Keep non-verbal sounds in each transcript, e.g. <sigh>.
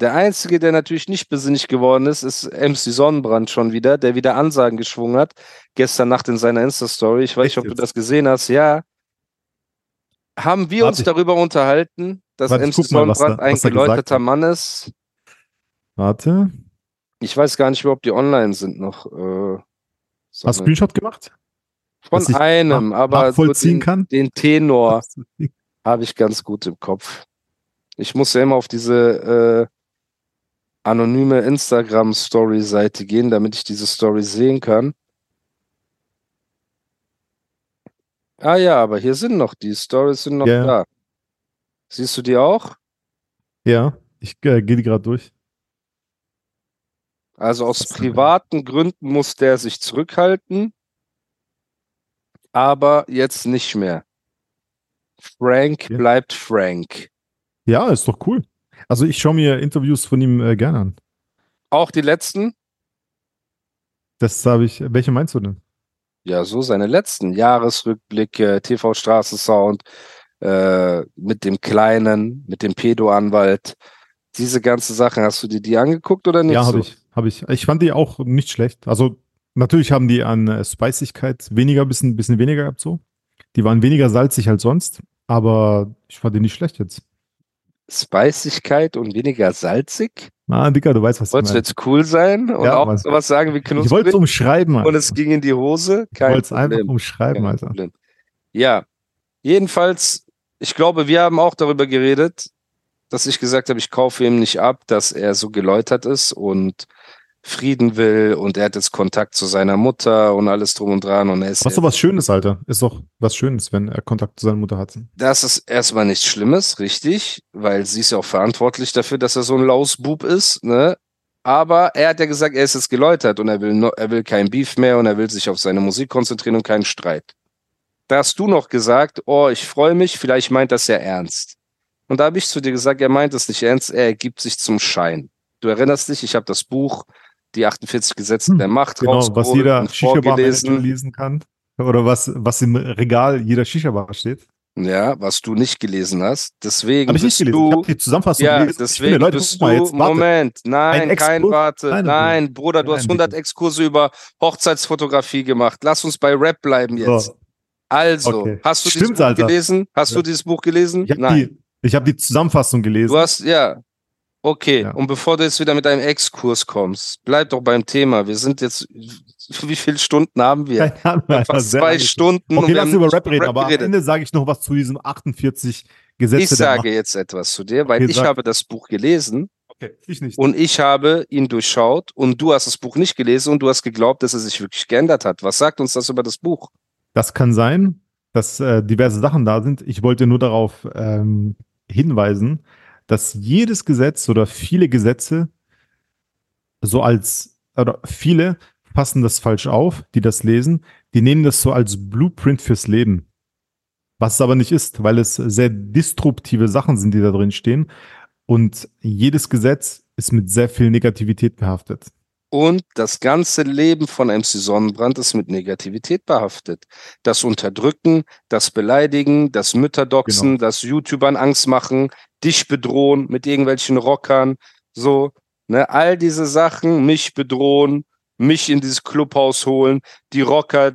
Der Einzige, der natürlich nicht besinnig geworden ist, ist MC Sonnenbrand schon wieder, der wieder Ansagen geschwungen hat. Gestern Nacht in seiner Insta-Story. Ich weiß Echt nicht, ob du jetzt? das gesehen hast. Ja. Haben wir Warte, uns darüber unterhalten, dass Warte, MC Sonnenbrand er- ein er geläuterter. Mann ist? Warte. Ich weiß gar nicht, ob die online sind noch. Äh, Hast du Screenshot gemacht? von einem, aber so den, kann? den Tenor <laughs> habe ich ganz gut im Kopf. Ich muss ja immer auf diese äh, anonyme Instagram-Story-Seite gehen, damit ich diese Story sehen kann. Ah ja, aber hier sind noch die Stories sind noch Ja. da. Siehst du die auch? Ja, ich äh, gehe die gerade durch. Also aus privaten Gründen muss der sich zurückhalten, aber jetzt nicht mehr. Frank Ja. bleibt Frank. Ja, ist doch cool. Also ich schaue mir Interviews von ihm äh, gerne an. Auch die letzten? Das habe ich. Welche meinst du denn? Ja, so seine letzten Jahresrückblicke, TV Straßensound, äh, mit dem Kleinen, mit dem Pedo-Anwalt. Diese ganze Sachen, hast du dir die angeguckt oder nicht? ja, so? habe ich, habe ich. Ich fand die auch nicht schlecht. Also natürlich haben die an äh, Spicigkeit weniger, bisschen, bisschen weniger gehabt so. Die waren weniger salzig als sonst, aber ich fand die nicht schlecht jetzt. Spicigkeit und weniger salzig? Ah, Dicker, du weißt, was Wolltest du ich meine. jetzt cool sein und Ja, auch Mann. sowas sagen wie Ich wollte es knusprig umschreiben, und Alter. es ging in die Hose? Ich Kein wollte es einfach umschreiben, Kein Alter. Problem. Ja, jedenfalls, ich glaube, wir haben auch darüber geredet, dass ich gesagt habe, ich kaufe ihm nicht ab, dass er so geläutert ist und Frieden will und er hat jetzt Kontakt zu seiner Mutter und alles drum und dran und er ist Was doch was Schönes, Alter. Ist doch was Schönes, wenn er Kontakt zu seiner Mutter hat. Das ist erstmal nichts Schlimmes, richtig, weil sie ist ja auch verantwortlich dafür, dass er so ein Lausbub ist, ne? Aber er hat ja gesagt, er ist jetzt geläutert und er will, no, er will kein Beef mehr und er will sich auf seine Musik konzentrieren und keinen Streit. Da hast du noch gesagt, oh, ich freue mich, vielleicht meint das ja ernst. Und da habe ich zu dir gesagt, er meint es nicht ernst, er ergibt sich zum Schein. Du erinnerst dich, ich habe das Buch, die 48 Gesetze Hm, der Macht Genau, was jeder vorgelesen. lesen kann. Oder was, was im Regal jeder Shisha-Bar steht. Ja, was du nicht gelesen hast. Deswegen Habe ich nicht gelesen. du Ich habe die Zusammenfassung Ja, gelesen. Deswegen Leute, bist du, jetzt, warte. Moment, nein, Ein kein? Warte, Nein, nein, Bruder, du Nein, hast 100 bitte. Exkurse über Hochzeitsfotografie gemacht. Lass uns bei Rap bleiben jetzt. So, Also, Okay. hast du Stimmt, dieses Buch Alter. gelesen? Hast du Ja. dieses Buch gelesen? ich habe Nein. die, ich hab die Zusammenfassung gelesen. Du hast, ja. Okay, Ja. und bevor du jetzt wieder mit einem Exkurs kommst, bleib doch beim Thema. Wir sind jetzt, <laughs> wie viele Stunden haben wir? Keine Ahnung, Alter, Fast zwei. Stunden. und Okay, wir lass über Rap reden, aber am. Ende sage ich noch was zu diesem 48 Gesetze Ich sage jetzt etwas zu dir, weil Okay, ich sag. habe das Buch gelesen Okay, ich nicht. und ich habe ihn durchschaut und du hast das Buch nicht gelesen und du hast geglaubt, dass er sich wirklich geändert hat. Was sagt uns das über das Buch? Das kann sein, dass äh, diverse Sachen da sind. Ich wollte nur darauf ähm, hinweisen, dass jedes Gesetz oder viele Gesetze so als, oder viele fassen das falsch auf, die das lesen, die nehmen das so als Blueprint fürs Leben. Was es aber nicht ist, weil es sehr disruptive Sachen sind, die da drin stehen. Und jedes Gesetz ist mit sehr viel Negativität behaftet. Und das ganze Leben von MC Sonnenbrand ist mit Negativität behaftet. Das Unterdrücken, das Beleidigen, das Mütterdoxen, Genau. das YouTubern Angst machen, dich bedrohen mit irgendwelchen Rockern, so, ne, all diese Sachen, mich bedrohen, mich in dieses Clubhaus holen, die Rocker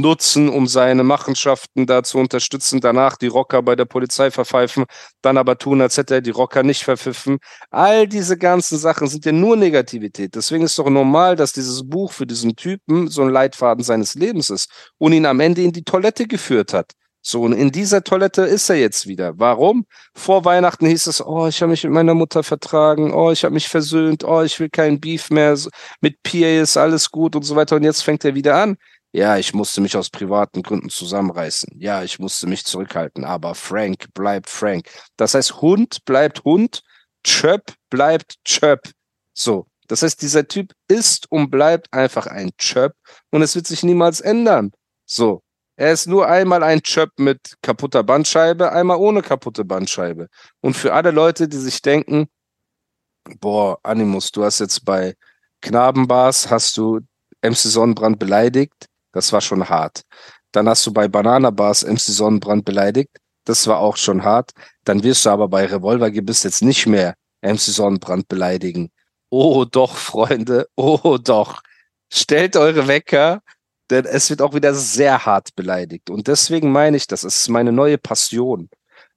nutzen, um seine Machenschaften da zu unterstützen, danach die Rocker bei der Polizei verpfeifen, dann aber tun, als hätte er die Rocker nicht verpfiffen. All diese ganzen Sachen sind ja nur Negativität. Deswegen ist doch normal, dass dieses Buch für diesen Typen so ein Leitfaden seines Lebens ist und ihn am Ende in die Toilette geführt hat. So, und in dieser Toilette ist er jetzt wieder. Warum? Vor Weihnachten hieß es, oh, ich habe mich mit meiner Mutter vertragen, oh, ich habe mich versöhnt, oh, ich will keinen Beef mehr, mit PA ist alles gut und so weiter. Und jetzt fängt er wieder an. Ja, ich musste mich aus privaten Gründen zusammenreißen. Ja, ich musste mich zurückhalten. Aber Frank bleibt Frank. Das heißt, Hund bleibt Hund, Chöp bleibt Chöp. So. Das heißt, dieser Typ ist und bleibt einfach ein Chöp und es wird sich niemals ändern. So. Er ist nur einmal ein Chöp mit kaputter Bandscheibe, einmal ohne kaputte Bandscheibe. Und für alle Leute, die sich denken, boah, Animus, du hast jetzt bei Knabenbars, hast du MC Sonnenbrand beleidigt, das war schon hart. Dann hast du bei Bananabars MC Sonnenbrand beleidigt, das war auch schon hart. Dann wirst du aber bei Revolver Gebiss jetzt nicht mehr MC Sonnenbrand beleidigen. Oh doch, Freunde, oh doch. Stellt eure Wecker, denn es wird auch wieder sehr hart beleidigt. Und deswegen meine ich, das ist meine neue Passion.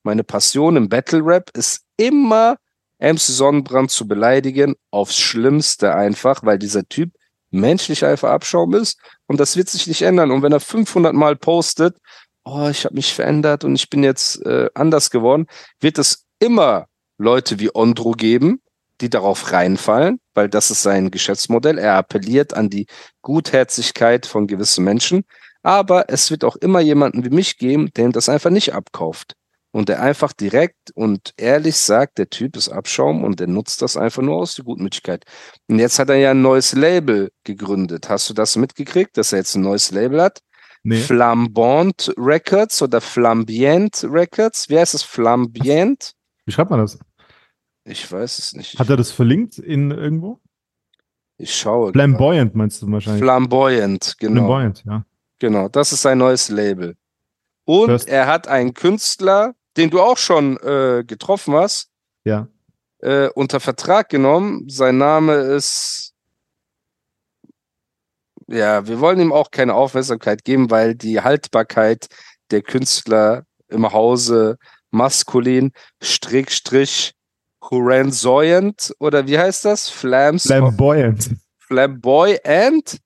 Meine Passion im Battle Rap ist immer MC Sonnenbrand zu beleidigen, aufs Schlimmste einfach, weil dieser Typ menschlich einfach Abschaum ist und das wird sich nicht ändern. Und wenn er 500 Mal postet, oh, ich habe mich verändert und ich bin jetzt äh, anders geworden, wird es immer Leute wie Ondro geben, die darauf reinfallen, weil das ist sein Geschäftsmodell. Er appelliert an die Gutherzigkeit von gewissen Menschen. Aber es wird auch immer jemanden wie mich geben, der ihm das einfach nicht abkauft. Und der einfach direkt und ehrlich sagt, der Typ ist Abschaum und der nutzt das einfach nur aus, die Gutmütigkeit. Und jetzt hat er ja ein neues Label gegründet. Hast du das mitgekriegt, dass er jetzt ein neues Label hat? Nee. Flambant Records oder Flambient Records. Wie heißt es? Flambient? Wie schreibt man das? Ich weiß es nicht. Hat er das verlinkt in irgendwo? Ich schaue. Flamboyant meinst du wahrscheinlich? Flamboyant, genau. Flamboyant, ja. Genau, das ist sein neues Label. Und Das- er hat einen Künstler, den du auch schon äh, getroffen hast, Ja. äh, unter Vertrag genommen. Sein Name ist. Ja, wir wollen ihm auch keine Aufmerksamkeit geben, weil die Haltbarkeit der Künstler im Hause maskulin, Strich, Strich, Huransoyant oder wie heißt das? Flams, Flamboyant. Flamboyant?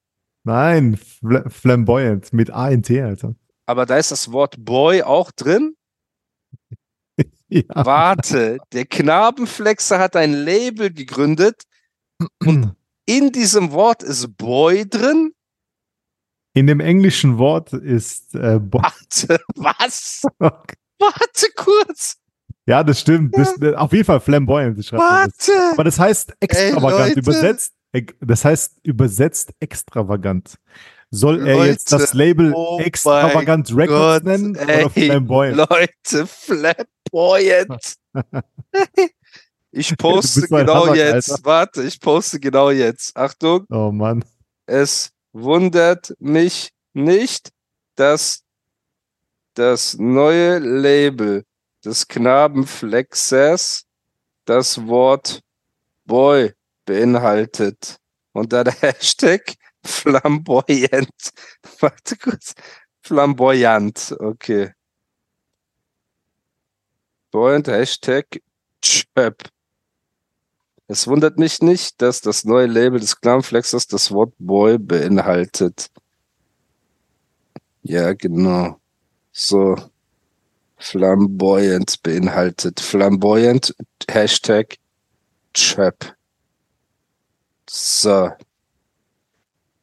Nein, Fla Flamboyant mit A-N-T, Alter. Aber da ist das Wort Boy auch drin. <laughs> Ja. Warte, der Knabenflexer hat ein Label gegründet. <clears throat> In diesem Wort ist Boy drin. In dem englischen Wort ist äh, Bo Warte, <laughs> was? Warte kurz. Ja, das stimmt. Das, äh, auf jeden Fall Flamboyant. schreibt man das. Warte. Aber das heißt extravagant. Leute. übersetzt, das heißt übersetzt extravagant. Soll er Leute, jetzt das Label oh extravagant Records Gott, nennen ey, oder Flamboyant? Leute, Flamboyant. <laughs> Ich poste genau Hammer, jetzt. Alter. Warte, ich poste genau jetzt. Achtung. Oh Mann. Es wundert mich nicht, dass das neue Label des Knabenflexers das Wort Boy beinhaltet. Und da der <laughs> Hashtag flamboyant. <laughs> Warte kurz. Flamboyant, okay. Boyant Hashtag Chöp. Es wundert mich nicht, dass das neue Label des Clanflexers das Wort Boy beinhaltet. Ja, genau. So. Flamboyant beinhaltet. Flamboyant Hashtag Chöp. So.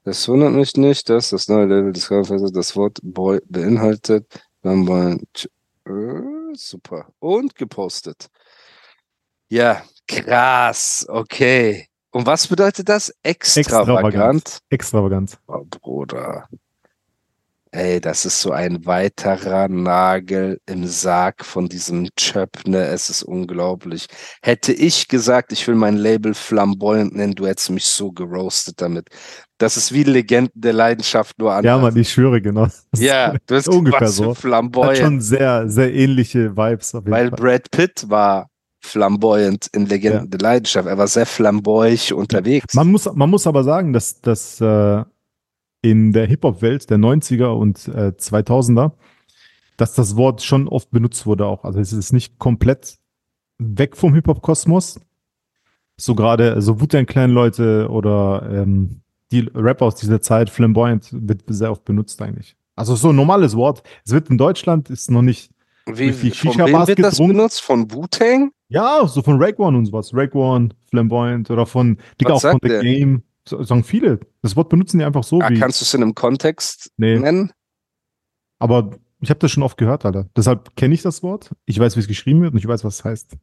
Es wundert mich nicht, dass das neue Label des Clanflexers das Wort Boy beinhaltet. Flamboyant. Äh, super. Und gepostet. Ja, krass. Okay. Und was bedeutet das? Extravagant. Extravagant. Oh, Bruder. Ey, das ist so ein weiterer Nagel im Sarg von diesem Chöp, ne? Es ist unglaublich. Hätte ich gesagt, ich will mein Label flamboyant nennen, du hättest mich so geroastet damit. Das ist wie Legenden der Leidenschaft nur anders. Ja, Mann, ich schwöre, genau. Das Ja, du hast ungefähr so. Hat flamboyant. schon sehr, sehr ähnliche Vibes auf jeden Weil Fall. Brad Pitt war flamboyant in Legenden der Leidenschaft. Er war sehr flamboyant unterwegs. Man muss, man muss aber sagen, dass, dass äh, in der Hip-Hop-Welt der 90er und äh, 2000er, dass das Wort schon oft benutzt wurde auch. Also es ist nicht komplett weg vom Hip-Hop-Kosmos. So gerade so Wu-Tang Clan-Leute oder ähm, die Rapper aus dieser Zeit, Flamboyant, wird sehr oft benutzt eigentlich. Also so ein normales Wort. Es wird in Deutschland, ist noch nicht, Wie, Shisha-Bars wem wird das benutzt? Von Wu-Tang? ja, so von Rake One und sowas. Rake One, Flamboyant oder von, Digga, auch von sagt The der? Game. Sagen viele. Das Wort benutzen die einfach so Ah, wie. kannst du es in einem Kontext Nee. nennen? Aber ich habe das schon oft gehört, Alter. Deshalb kenne ich das Wort. Ich weiß, wie es geschrieben wird und ich weiß, was es heißt.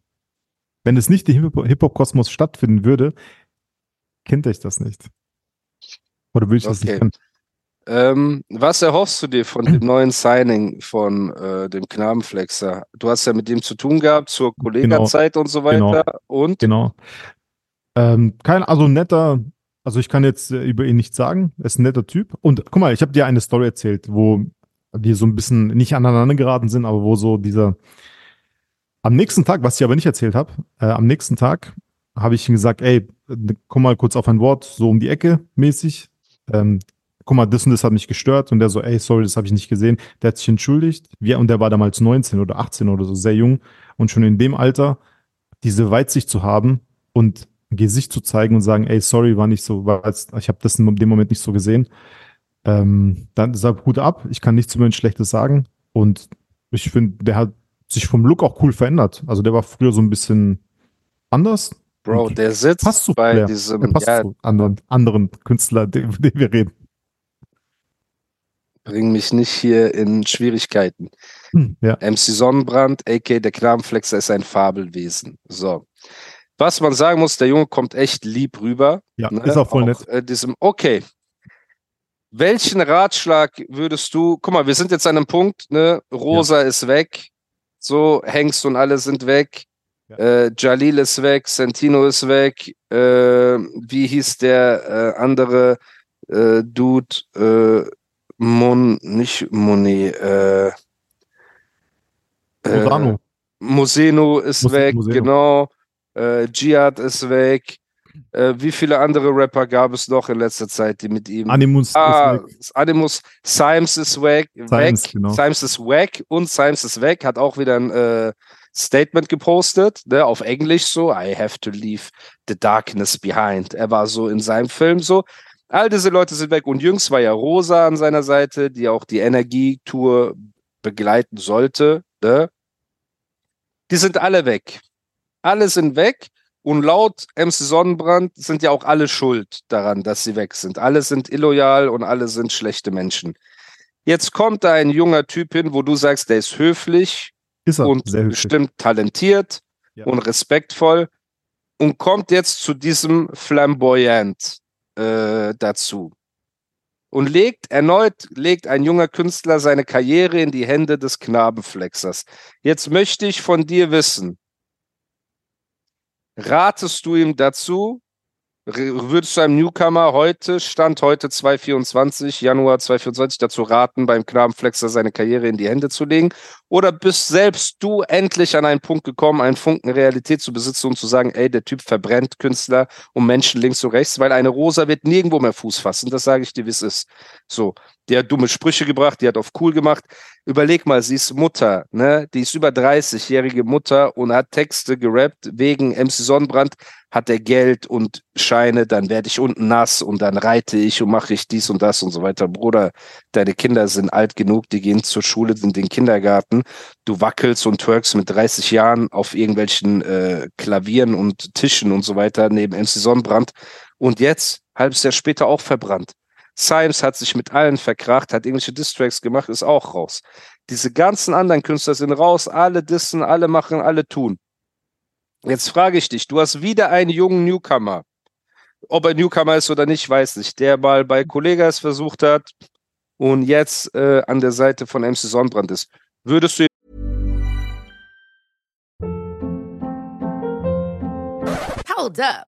Wenn es nicht im Hip- Hip-Hop-Kosmos stattfinden würde, kennt ich das nicht. Oder würde ich das Okay. nicht kennen? Ähm, was erhoffst du dir von dem neuen Signing von äh, dem Knabenflexer? Du hast ja mit dem zu tun gehabt zur Kollegenzeit und so weiter. Und Genau. Ähm, kein, also netter, also ich kann jetzt äh, über ihn nichts sagen. Er ist ein netter Typ. Und guck mal, ich habe dir eine Story erzählt, wo wir so ein bisschen nicht aneinander geraten sind, aber wo so dieser am nächsten Tag, was ich aber nicht erzählt habe, äh, am nächsten Tag habe ich ihm gesagt, ey, komm mal kurz auf ein Wort, so um die Ecke mäßig. Ähm, guck mal, das und das hat mich gestört. Und der so, ey, sorry, das habe ich nicht gesehen. Der hat sich entschuldigt. Wir, und der war damals 19 oder 18 oder so, sehr jung. Und schon in dem Alter diese Weitsicht zu haben und Gesicht zu zeigen und sagen, ey, sorry, war nicht so, war jetzt, ich habe das in dem Moment nicht so gesehen. Ähm, dann deshalb Hut ab. Ich kann nichts über ihn Schlechtes sagen. Und ich finde, der hat sich vom Look auch cool verändert. Also der war früher so ein bisschen anders. Bro, der sitzt Passt zu bei Flair. diesem, passt ja, zu anderen, anderen Künstler, über den wir reden. bring mich nicht hier in Schwierigkeiten. Hm, ja. MC Sonnenbrand, a.k. der Knabenflexer, ist ein Fabelwesen. So. Was man sagen muss, der Junge kommt echt lieb rüber. Ja, ne? ist auch voll nett. Äh, diesem, okay. Welchen Ratschlag würdest du, guck mal, wir sind jetzt an einem Punkt, ne? Rosa ist weg, so, Hengst und alle sind weg, Ja. äh, Jalil ist weg, Santino ist weg, äh, wie hieß der äh, andere äh, Dude, äh, Mon, nicht Moni, äh, Modano. äh, Moseno ist Mos- weg, Moseno. genau. Äh, Jihad ist weg. Äh, wie viele andere Rapper gab es noch in letzter Zeit, die mit ihm. Animus ah, ist weg. Animus, Symes ist weg. Symes, weg. genau. Symes ist weg und Symes ist weg. Hat auch wieder ein äh, Statement gepostet, ne, auf Englisch so. I have to leave the darkness behind. Er war so in seinem Film so. All diese Leute sind weg. Und jüngst war ja Rosa an seiner Seite, die auch die Energietour begleiten sollte. Ne? Die sind alle weg. Alle sind weg. Und laut MC Sonnenbrand sind ja auch alle schuld daran, dass sie weg sind. Alle sind illoyal und alle sind schlechte Menschen. Jetzt kommt da ein junger Typ hin, wo du sagst, der ist höflich Ist und höflich. bestimmt talentiert Ja. und respektvoll und kommt jetzt zu diesem Flamboyant äh, dazu. Und legt erneut, legt ein junger Künstler seine Karriere in die Hände des Knabenflexers. Jetzt möchte ich von dir wissen, ratest du ihm dazu, würdest du einem Newcomer heute, Stand heute 224, Januar 224, dazu raten, beim Knabenflexer seine Karriere in die Hände zu legen? Oder bist selbst du endlich an einen Punkt gekommen, einen Funken Realität zu besitzen und zu sagen, ey, der Typ verbrennt Künstler und Menschen links und rechts, weil eine Rosa wird nirgendwo mehr Fuß fassen. Das sage ich dir, wie es ist. So, die hat dumme Sprüche gebracht, die hat auf cool gemacht. Überleg mal, sie ist Mutter, ne? Die ist über 30-jährige Mutter und hat Texte gerappt wegen MC Sonnenbrand. Hat er Geld und Scheine, dann werde ich unten nass und dann reite ich und mache ich dies und das und so weiter. Bruder, deine Kinder sind alt genug, die gehen zur Schule, in den Kindergarten. Du wackelst und twerkst mit 30 Jahren auf irgendwelchen äh, Klavieren und Tischen und so weiter neben MC Sonnenbrand. Und jetzt, halbes Jahr später, auch verbrannt. Symes hat sich mit allen verkracht, hat irgendwelche Distracks gemacht, ist auch raus. Diese ganzen anderen Künstler sind raus, alle dissen, alle machen, alle tun. Jetzt frage ich dich, du hast wieder einen jungen Newcomer. Ob er Newcomer ist oder nicht, weiß nicht. Der mal bei Kollegas versucht hat und jetzt äh, an der Seite von MC Sonnenbrand ist. Würdest du Hold up.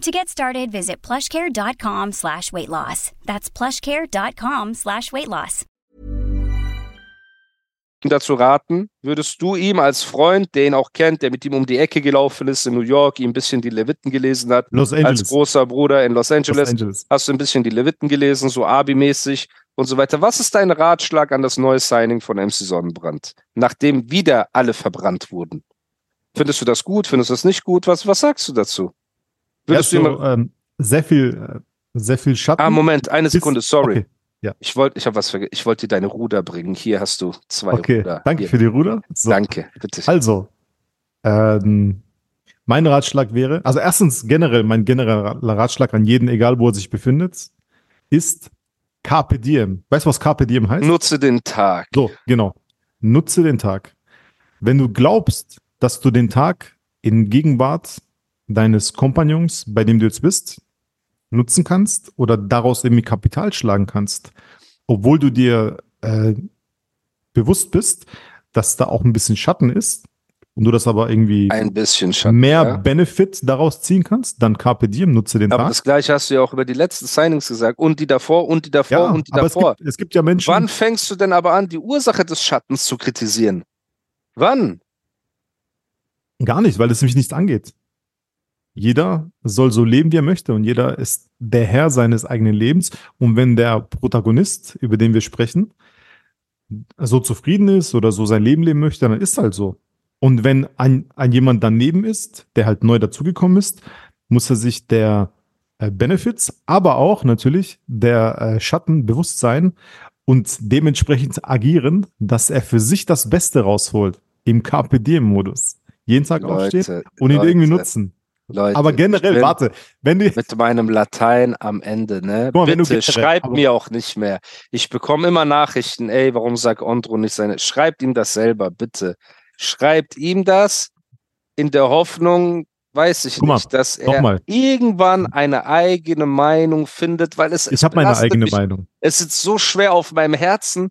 To get started, visit plushcare.com slash weight loss. That's plushcare.com slash weight loss. dazu raten? Würdest du ihm als Freund, der ihn auch kennt, der mit ihm um die Ecke gelaufen ist in New York, ihm ein bisschen die Leviten gelesen hat, Los als Angeles. großer Bruder in Los Angeles, Los Angeles. hast du ein bisschen die Leviten gelesen, so Abi-mäßig und so weiter. Was ist dein Ratschlag an das neue Signing von MC Sonnenbrand, nachdem wieder alle verbrannt wurden? Findest du das gut? Findest du das nicht gut? Was, was sagst du dazu? Ja, Würdest du ihm so, ähm, sehr viel, äh, sehr viel Schatten. Ah, Moment, eine Sekunde, sorry. Okay, ja. Ich wollte, ich habe was vergessen. Ich wollte dir deine Ruder bringen. Hier hast du zwei okay. Ruder. danke Hier. für die Ruder. So. Danke, bitte. Also, ähm, mein Ratschlag wäre, also erstens generell, mein genereller Ratschlag an jeden, egal wo er sich befindet, ist Carpe Diem. Weißt du, was Carpe Diem heißt? Nutze den Tag. So, genau. Nutze den Tag. Wenn du glaubst, dass du den Tag in Gegenwart deines Kompagnons, bei dem du jetzt bist, nutzen kannst oder daraus irgendwie Kapital schlagen kannst, obwohl du dir äh, bewusst bist, dass da auch ein bisschen Schatten ist und du das aber irgendwie Ein bisschen Schatten. mehr ja. Benefit daraus ziehen kannst, dann Carpe Diem, nutze den Aber Tag. das gleiche hast du ja auch über die letzten Signings gesagt. Und die davor und die davor ja, und die aber es davor. gibt, es gibt ja Menschen, Wann fängst du denn aber an, die Ursache des Schattens zu kritisieren? Wann? Gar nicht, weil es mich nicht angeht. Jeder soll so leben, wie er möchte und jeder ist der Herr seines eigenen Lebens. Und wenn der Protagonist, über den wir sprechen, so zufrieden ist oder so sein Leben leben möchte, dann ist halt so. Und wenn ein, ein jemand daneben ist, der halt neu dazugekommen ist, muss er sich der äh, Benefits, aber auch natürlich der äh, Schatten bewusst sein und dementsprechend agieren, dass er für sich das Beste rausholt im Carpe Diem-Modus. Jeden Tag aufstehen Leute, und ihn Leute, irgendwie nutzen. Leute, Aber generell, warte, wenn du Mit meinem Latein am Ende, ne? Mal, wenn du Bitte schreibt aber- mir auch nicht mehr. Ich bekomme immer Nachrichten, ey, warum sagt Ondro nicht seine. Schreibt ihm das selber, bitte. Schreibt ihm das in der Hoffnung, weiß ich mal, nicht, dass er irgendwann eine eigene Meinung findet, weil es, ich habe meine eigene mich Meinung. es sitzt so schwer auf meinem Herzen,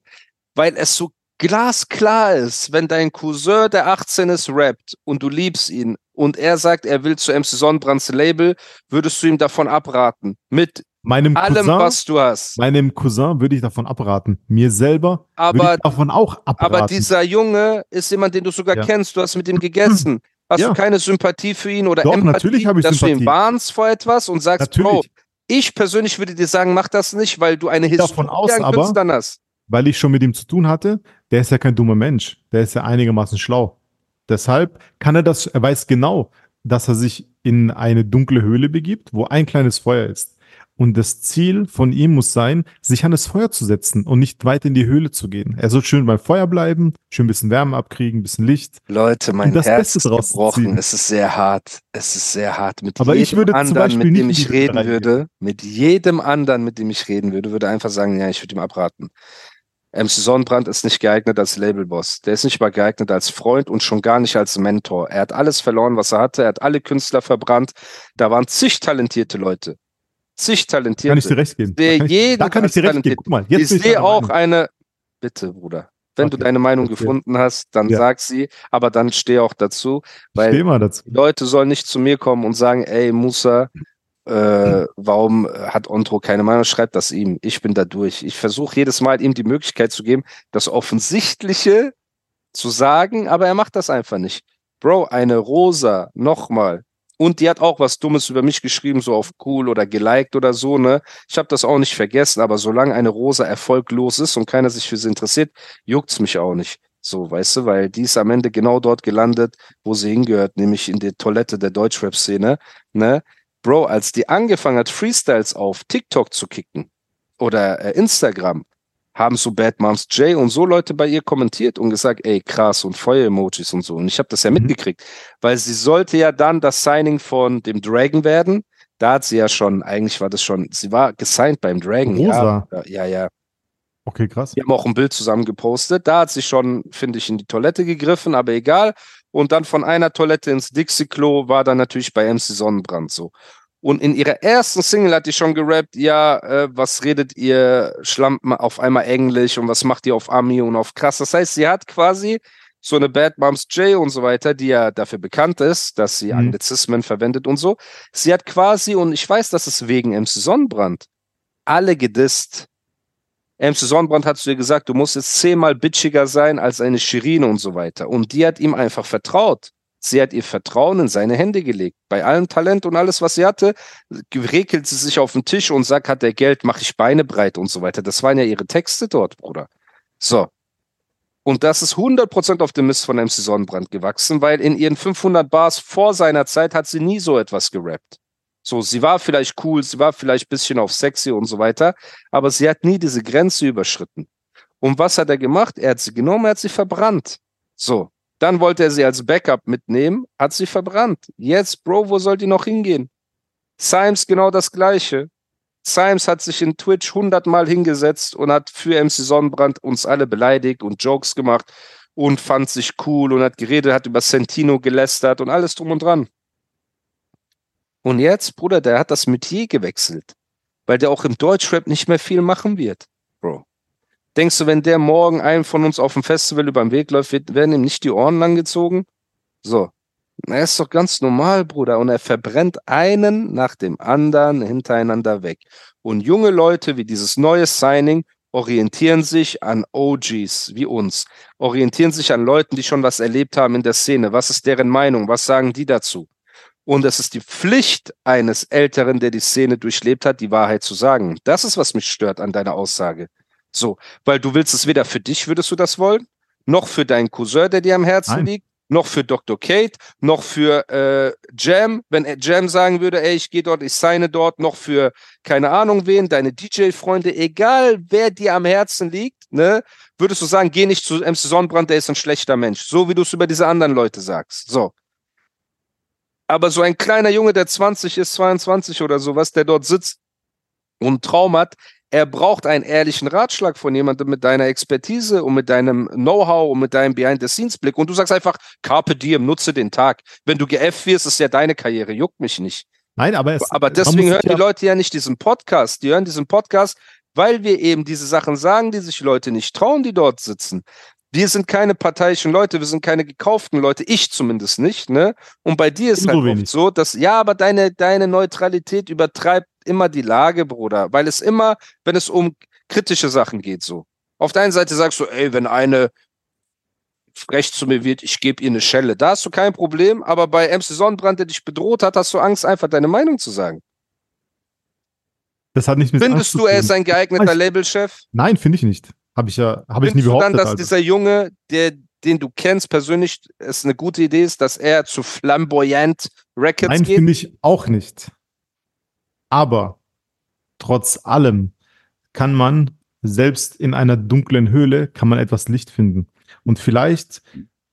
weil es so glasklar ist, wenn dein Cousin, der 18 ist, rappt und du liebst ihn und er sagt, er will zu MC Sonnenbrands Label, würdest du ihm davon abraten. Mit Meinem allem, Cousin, was du hast. meinem Cousin würde ich davon abraten. Mir selber würde Aber, ich davon auch abraten. aber dieser Junge ist jemand, den du sogar Ja. kennst. Du hast mit ihm <clears throat> gegessen. Hast Ja. du keine Sympathie für ihn oder Doch, Empathie, natürlich habe ich dass du Sympathie. ihn warnst vor etwas und sagst, Bro, Natürlich, ich persönlich würde dir sagen, mach das nicht, weil du eine Davon Historie aus an aber- Künstlern hast. weil ich schon mit ihm zu tun hatte. Der ist ja kein dummer Mensch. Der ist ja einigermaßen schlau. Deshalb kann er das, er weiß genau, dass er sich in eine dunkle Höhle begibt, wo ein kleines Feuer ist. Und das Ziel von ihm muss sein, sich an das Feuer zu setzen und nicht weit in die Höhle zu gehen. Er soll schön beim Feuer bleiben, schön ein bisschen Wärme abkriegen, ein bisschen Licht. Leute, mein das Herz Beste ist gebrochen. Es ist sehr hart. Es ist sehr hart. Mit Aber jedem ich würde anderen, mit dem ich reden würde, mit jedem anderen, mit dem ich reden würde, würde einfach sagen, ja, ich würde ihm abraten. MC Sonnenbrand ist nicht geeignet als Labelboss. Der ist nicht mal geeignet als Freund und schon gar nicht als Mentor. Er hat alles verloren, was er hatte. Er hat alle Künstler verbrannt. Da waren zig talentierte Leute. Zig talentierte. Kann ich dir recht geben. da kann ich, da kann ich dir recht geben. Guck mal, jetzt ich sehe auch eine. Bitte, Bruder. Wenn du Okay, deine Meinung erzähl. gefunden hast, dann Ja. sag sie, aber dann steh auch dazu, weil stehe dazu. die Leute sollen nicht zu mir kommen und sagen, ey, Musa, äh, warum hat Ontro keine Meinung? Schreibt das ihm. Ich bin da durch. Ich versuche jedes Mal ihm die Möglichkeit zu geben, das Offensichtliche zu sagen, aber er macht das einfach nicht. Bro, eine Rosa, nochmal. Und die hat auch was Dummes über mich geschrieben, so auf cool oder geliked oder so, ne? Ich habe das auch nicht vergessen, aber solange eine Rosa erfolglos ist und keiner sich für sie interessiert, juckt's mich auch nicht. So, weißt du, weil die ist am Ende genau dort gelandet, wo sie hingehört, nämlich in der Toilette der Deutschrap-Szene, ne? Bro, als die angefangen hat, Freestyles auf TikTok zu kicken oder äh, Instagram, haben so Bad Moms J und so Leute bei ihr kommentiert und gesagt, ey, krass und Feuer-Emojis und so. Und ich habe das ja Mhm. mitgekriegt, weil sie sollte ja dann das Signing von dem Dragon werden. Da hat sie ja schon, eigentlich war das schon, sie war gesigned beim Dragon. Rosa. Ja, ja, ja. Okay, krass. Die haben auch ein Bild zusammen gepostet. Da hat sie schon, finde ich, in die Toilette gegriffen, aber egal. Und dann von einer Toilette ins Dixie-Klo war dann natürlich bei MC Sonnenbrand so. Und in ihrer ersten Single hat die schon gerappt, ja, äh, was redet ihr Schlampen auf einmal Englisch und was macht ihr auf Ami und auf krass. Das heißt, sie hat quasi so eine Bad Moms J und so weiter, die ja dafür bekannt ist, dass sie Mhm. Anglizismen verwendet und so. Sie hat quasi, und ich weiß, dass es wegen MC Sonnenbrand, alle gedisst. MC Sonnenbrand hat zu ihr gesagt, du musst jetzt zehnmal bitchiger sein als eine Shirine und so weiter. Und die hat ihm einfach vertraut. Sie hat ihr Vertrauen in seine Hände gelegt. Bei allem Talent und alles, was sie hatte, regelt sie sich auf den Tisch und sagt, hat der Geld, mache ich Beine breit und so weiter. Das waren ja ihre Texte dort, Bruder. So. Und das ist 100% auf dem Mist von MC Sonnenbrand gewachsen, weil in ihren 500 Bars vor seiner Zeit hat sie nie so etwas gerappt. So, sie war vielleicht cool, sie war vielleicht ein bisschen auf sexy und so weiter, aber sie hat nie diese Grenze überschritten. Und was hat er gemacht? Er hat sie genommen, er hat sie verbrannt. So, dann wollte er sie als Backup mitnehmen, hat sie verbrannt. Jetzt, Bro, wo soll die noch hingehen? Symes genau das Gleiche. Symes hat sich in Twitch hundertmal hingesetzt und hat für MC Sonnenbrand uns alle beleidigt und Jokes gemacht und fand sich cool und hat geredet, hat über Sentino gelästert und alles drum und dran. Und jetzt, Bruder, der hat das Metier gewechselt, weil der auch im Deutschrap nicht mehr viel machen wird, Bro. Denkst du, wenn der morgen einem von uns auf dem Festival über den Weg läuft, werden ihm nicht die Ohren langgezogen? So. Er ist doch ganz normal, Bruder. Und er verbrennt einen nach dem anderen hintereinander weg. Und junge Leute wie dieses neue Signing orientieren sich an OGs wie uns, orientieren sich an Leuten, die schon was erlebt haben in der Szene. Was ist deren Meinung? Was sagen die dazu? Und es ist die Pflicht eines Älteren, der die Szene durchlebt hat, die Wahrheit zu sagen. Das ist, was mich stört an deiner Aussage. So, weil du willst es weder für dich, würdest du das wollen, noch für deinen Cousin, der dir am Herzen Nein. liegt, noch für Dr. Kate, noch für äh, Jam, wenn Jam sagen würde, ey, ich gehe dort, ich signe dort, noch für keine Ahnung wen, deine DJ-Freunde, egal wer dir am Herzen liegt, ne, würdest du sagen, geh nicht zu MC Sonnenbrand, der ist ein schlechter Mensch, so wie du es über diese anderen Leute sagst. So. Aber so ein kleiner Junge, der 20 ist, 22 oder sowas, der dort sitzt und einen Traum hat, er braucht einen ehrlichen Ratschlag von jemandem mit deiner Expertise und mit deinem Know-how und mit deinem Behind-the-Scenes-Blick. Und du sagst einfach, Carpe diem, nutze den Tag. Wenn du geäfft wirst, ist ja deine Karriere, juckt mich nicht. Nein, aber es, Aber deswegen hören ja, die Leute ja nicht diesen Podcast. Die hören diesen Podcast, weil wir eben diese Sachen sagen, die sich Leute nicht trauen, die dort sitzen. Wir sind keine parteiischen Leute, wir sind keine gekauften Leute, ich zumindest nicht, ne? Und bei dir ist halt oft wenig. so, dass, ja, aber deine, deine Neutralität übertreibt immer die Lage, Bruder, weil es immer, wenn es um kritische Sachen geht, so. Auf der einen Seite sagst du, ey, wenn eine frech zu mir wird, ich gebe ihr eine Schelle. Da hast du kein Problem, aber bei MC Sonnenbrand, der dich bedroht hat, hast du Angst, einfach deine Meinung zu sagen. das hat nicht mit Angst Findest zu du, er ist ein geeigneter Labelchef? Nein, finde ich nicht. Habe ich ja, habe ich nie du dann, behauptet. dass Alter. dieser Junge, der, den du kennst persönlich, es eine gute Idee ist, dass er zu Flamboyant Records Nein, geht? finde ich auch nicht. Aber trotz allem kann man selbst in einer dunklen Höhle kann man etwas Licht finden. Und vielleicht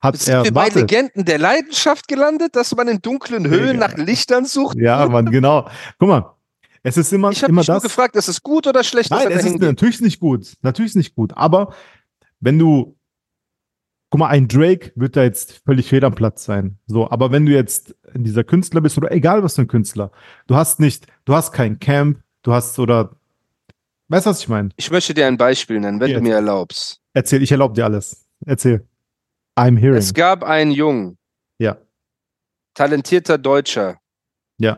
hat Sind er wir bei warte, Legenden der Leidenschaft gelandet, dass man in dunklen Höhlen Digga. nach Lichtern sucht? ja, man genau. Guck mal, es ist immer Ich habe immer mich nur das. gefragt, ist es gut oder schlecht, Nein, es ist natürlich nicht gut. Natürlich nicht gut. Aber wenn du, guck mal, ein Drake wird da jetzt völlig fehl am Platz sein. So, aber wenn du jetzt dieser Künstler bist oder egal was für ein Künstler, du hast nicht, du hast kein Camp, du hast oder, weißt du, was ich meine? Ich möchte dir ein Beispiel nennen, wenn Jetzt. du mir erlaubst. Erzähl, ich erlaube dir alles. Erzähl. I'm hearing. Es gab einen Jungen, Ja, talentierter Deutscher, ja,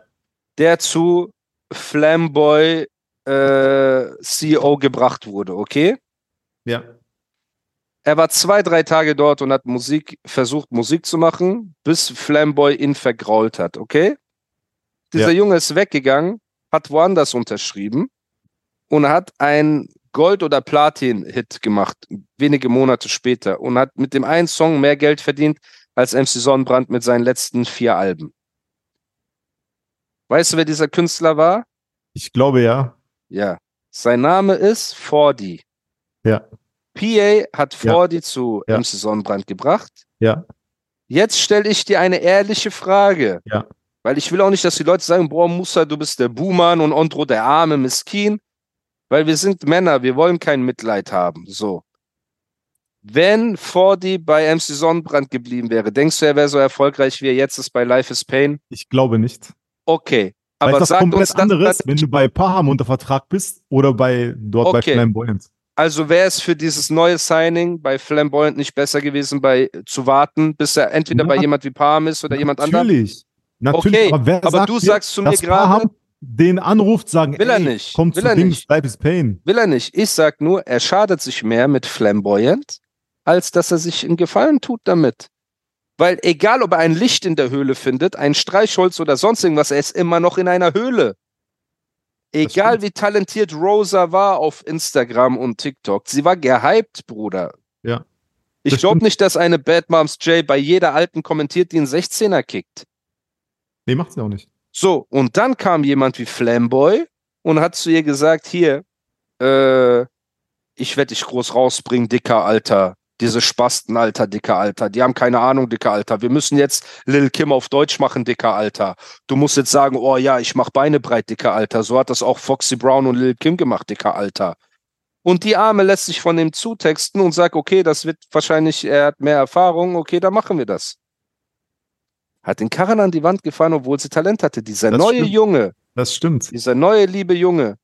der zu Flamboy äh, CEO gebracht wurde, okay? ja, Er war zwei, drei Tage dort und hat Musik, versucht Musik zu machen, bis Flamboy ihn vergrault hat, okay? Dieser Ja. Junge ist weggegangen, hat woanders unterschrieben und hat ein Gold- oder Platin-Hit gemacht, wenige Monate später und hat mit dem einen Song mehr Geld verdient als MC Sonnenbrand mit seinen letzten vier Alben. Weißt du, wer dieser Künstler war? ich glaube ja. Ja. Sein Name ist Fordi. Ja, PA hat Ja. Fordi zu Ja. MC Sonnenbrand gebracht. ja, Jetzt stelle ich dir eine ehrliche Frage. Ja. Weil ich will auch nicht, dass die Leute sagen, boah, Musa, du bist der Buhmann und Ondro der arme Miskin. Weil wir sind Männer, wir wollen kein Mitleid haben. So. Wenn Fordi bei MC Sonnenbrand geblieben wäre, denkst du, er wäre so erfolgreich, wie er jetzt ist bei Life is Pain? ich glaube nicht. Okay. Aber das sagt komplett uns das, anderes, wenn du bei Paham unter Vertrag bist oder bei dort bei Okay. Flamboyant. also wäre es für dieses neue Signing bei Flamboyant nicht besser gewesen, bei zu warten, bis er entweder Ja, bei jemand wie Palm ist oder jemand anderem? Natürlich. Natürlich, Okay, aber, aber du dir, sagst zu mir gerade- Paham den anruft, sagen, Will er ey, nicht, komm will zu er Dings, nicht. bleib es Pain. Will er nicht. Ich sag nur, er schadet sich mehr mit Flamboyant, als dass er sich einen Gefallen tut damit. Weil egal, ob er ein Licht in der Höhle findet, ein Streichholz oder sonst irgendwas, er ist immer noch in einer Höhle. Egal wie talentiert Rosa war auf Instagram und TikTok, sie war gehypt, Bruder. Ja. Ich glaube nicht, dass eine Bad Moms J bei jeder Alten kommentiert, die einen 16er kickt. Nee, macht sie auch nicht. So, und dann kam jemand wie Flamboy und hat zu ihr gesagt, hier, äh, ich werde dich groß rausbringen, dicker Alter. Diese Spasten, Alter, dicker Alter. Die haben keine Ahnung, dicker Alter. Wir müssen jetzt Lil Kim auf Deutsch machen, dicker Alter. Du musst jetzt sagen, oh ja, ich mach Beine breit, dicker Alter. So hat das auch Foxy Brown und Lil Kim gemacht, dicker Alter. Und die Arme lässt sich von dem zutexten und sagt, okay, das wird wahrscheinlich, er hat mehr Erfahrung, okay, dann machen wir das. Hat den Karren an die Wand gefahren, obwohl sie Talent hatte. Dieser Das neue stimmt. Junge, Das stimmt. dieser neue liebe Junge,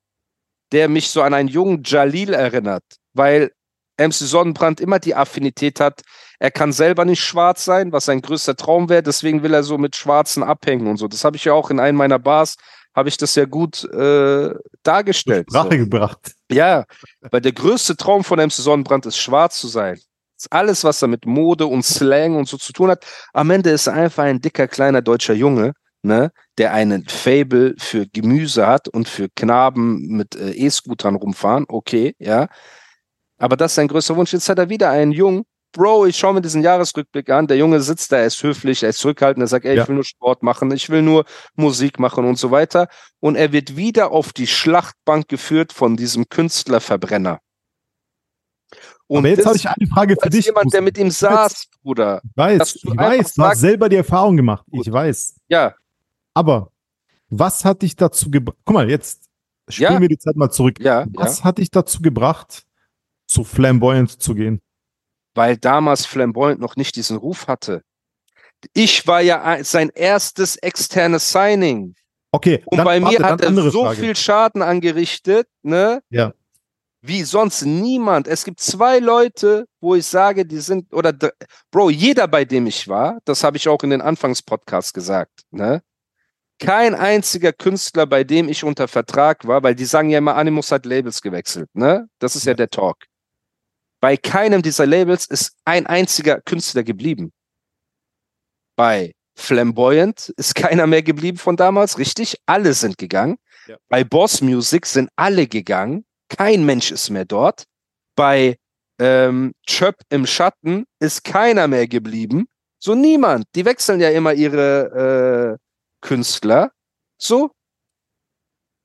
der mich so an einen jungen Jalil erinnert, weil MC Sonnenbrand immer die Affinität hat, er kann selber nicht schwarz sein, was sein größter Traum wäre, deswegen will er so mit Schwarzen abhängen und so. Das habe ich ja auch in einem meiner Bars, habe ich das ja gut äh, dargestellt. So. Sprache gebracht. Ja, weil der größte Traum von MC Sonnenbrand ist, schwarz zu sein. Das ist alles, was er mit Mode und Slang und so zu tun hat. Am Ende ist er einfach ein dicker, kleiner deutscher Junge, ne, der einen Fable für Gemüse hat und für Knaben mit äh, E-Scootern rumfahren. Okay, ja. Aber das ist sein größter Wunsch. Jetzt hat er wieder einen Jungen. Bro, ich schaue mir diesen Jahresrückblick an. Der Junge sitzt da, er ist höflich, er ist zurückhaltend, er sagt, ey, Ja. ich will nur Sport machen, ich will nur Musik machen und so weiter. Und er wird wieder auf die Schlachtbank geführt von diesem Künstlerverbrenner. Und Aber jetzt habe ich eine Frage für dich. jemand, der mit ihm saß, Bruder. Ich weiß, ich weiß, du hast selber die Erfahrung gemacht. Ich weiß. Ja, Aber was hat dich dazu gebracht? Guck mal, jetzt spielen Ja. wir die Zeit mal zurück. ja, ja. Was hat dich dazu gebracht, zu Flamboyant zu gehen? Weil damals Flamboyant noch nicht diesen Ruf hatte. Ich war ja ein- sein erstes externes Signing. Okay, Und bei mir warte, hat dann er so Frage. viel Schaden angerichtet, ne? Ja. Wie sonst niemand. Es gibt zwei Leute, wo ich sage, die sind, oder, Bro, jeder, bei dem ich war, das habe ich auch in den Anfangspodcasts gesagt, ne? Kein einziger Künstler, bei dem ich unter Vertrag war, weil die sagen ja immer, Animus hat Labels gewechselt, ne? Das ist ja, Ja. der Talk. Bei keinem dieser Labels ist ein einziger Künstler geblieben. Bei Flamboyant ist keiner mehr geblieben von damals, richtig? Alle sind gegangen. Ja. Bei Boss Music sind alle gegangen. Kein Mensch ist mehr dort. Bei ähm, Chöp im Schatten ist keiner mehr geblieben. So niemand. Die wechseln ja immer ihre äh, Künstler. So.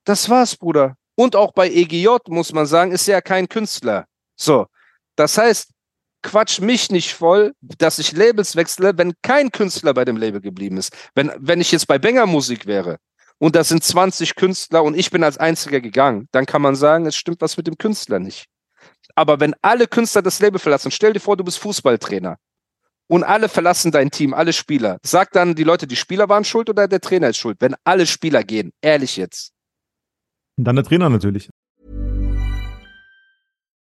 Das war's, Bruder. Und auch bei EGJ, muss man sagen, ist ja kein Künstler. So. Das heißt, quatsch mich nicht voll, dass ich Labels wechsle, wenn kein Künstler bei dem Label geblieben ist. Wenn, wenn ich jetzt bei Banger Musik wäre und da sind 20 Künstler und ich bin als einziger gegangen, dann kann man sagen, es stimmt was mit dem Künstler nicht. Aber wenn alle Künstler das Label verlassen, stell dir vor, du bist Fußballtrainer und alle verlassen dein Team, alle Spieler, sag dann die Leute, die Spieler waren schuld oder der Trainer ist schuld? Wenn alle Spieler gehen, ehrlich jetzt. Und dann der Trainer natürlich.